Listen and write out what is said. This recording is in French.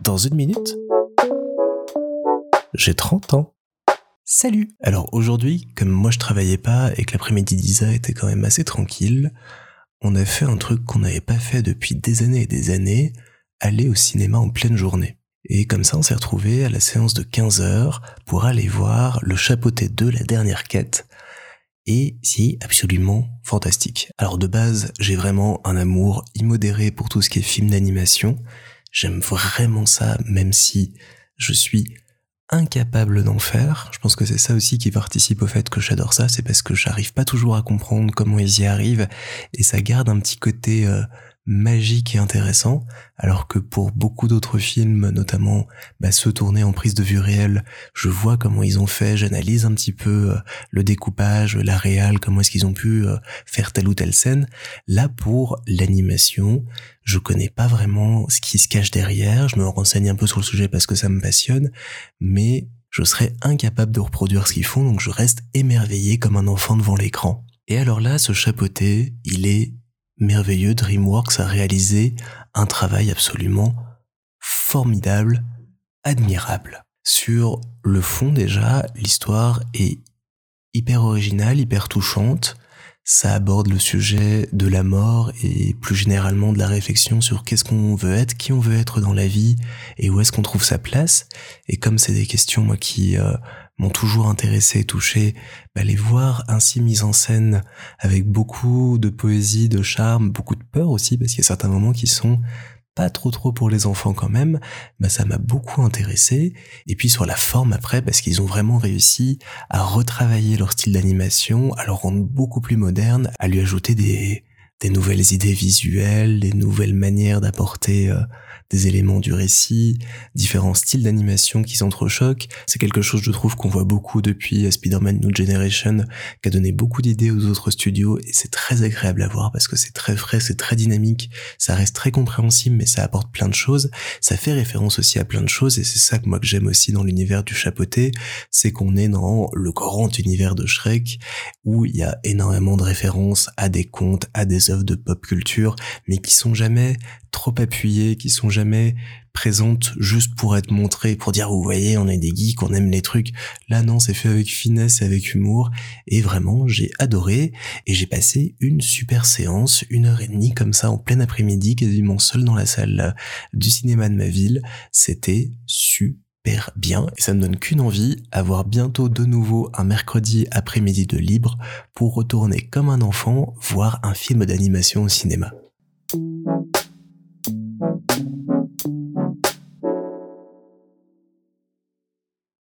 Dans une minute, j'ai 30 ans. Salut Alors aujourd'hui, comme moi je travaillais pas et que l'après-midi d'Isa était quand même assez tranquille, on a fait un truc qu'on n'avait pas fait depuis des années et des années, aller au cinéma en pleine journée. Et comme ça, on s'est retrouvé à la séance de 15 heures pour aller voir le chapeauté de la dernière quête. Et c'est absolument fantastique. Alors de base, j'ai vraiment un amour immodéré pour tout ce qui est film d'animation. J'aime vraiment ça, même si je suis incapable d'en faire. Je pense que c'est ça aussi qui participe au fait que j'adore ça, c'est parce que j'arrive pas toujours à comprendre comment ils y arrivent et ça garde un petit côté euh, magique et intéressant, alors que pour beaucoup d'autres films, notamment bah, ceux tournés en prise de vue réelle, je vois comment ils ont fait, j'analyse un petit peu euh, le découpage, la réal, comment est-ce qu'ils ont pu euh, faire telle ou telle scène. Là, pour l'animation, je connais pas vraiment ce qui se cache derrière, je me renseigne un peu sur le sujet parce que ça me passionne, mais je serais incapable de reproduire ce qu'ils font, donc je reste émerveillé comme un enfant devant l'écran. Et alors là, ce chapeauté, il est merveilleux, DreamWorks a réalisé un travail absolument formidable, admirable. Sur le fond déjà, l'histoire est hyper originale, hyper touchante. Ça aborde le sujet de la mort et plus généralement de la réflexion sur qu'est-ce qu'on veut être, qui on veut être dans la vie et où est-ce qu'on trouve sa place. Et comme c'est des questions moi qui euh, m'ont toujours intéressé et touché, bah, les voir ainsi mises en scène avec beaucoup de poésie, de charme, beaucoup de peur aussi, parce qu'il y a certains moments qui sont pas trop trop pour les enfants quand même, bah ça m'a beaucoup intéressé. Et puis sur la forme après, parce qu'ils ont vraiment réussi à retravailler leur style d'animation, à le rendre beaucoup plus moderne, à lui ajouter des, des nouvelles idées visuelles, des nouvelles manières d'apporter euh, des éléments du récit, différents styles d'animation qui s'entrechoquent. C'est quelque chose, je trouve, qu'on voit beaucoup depuis Spider-Man New Generation, qui a donné beaucoup d'idées aux autres studios, et c'est très agréable à voir parce que c'est très frais, c'est très dynamique, ça reste très compréhensible, mais ça apporte plein de choses. Ça fait référence aussi à plein de choses, et c'est ça que moi que j'aime aussi dans l'univers du chapeauté, c'est qu'on est dans le grand univers de Shrek, où il y a énormément de références à des contes, à des de pop culture, mais qui sont jamais trop appuyées, qui sont jamais présentes juste pour être montrées, pour dire vous voyez on est des geeks, on aime les trucs. Là non, c'est fait avec finesse et avec humour et vraiment j'ai adoré et j'ai passé une super séance, une heure et demie comme ça en plein après-midi, quasiment seul dans la salle du cinéma de ma ville. C'était super bien et ça me donne qu'une envie, avoir bientôt de nouveau un mercredi après-midi de libre pour retourner comme un enfant voir un film d'animation au cinéma.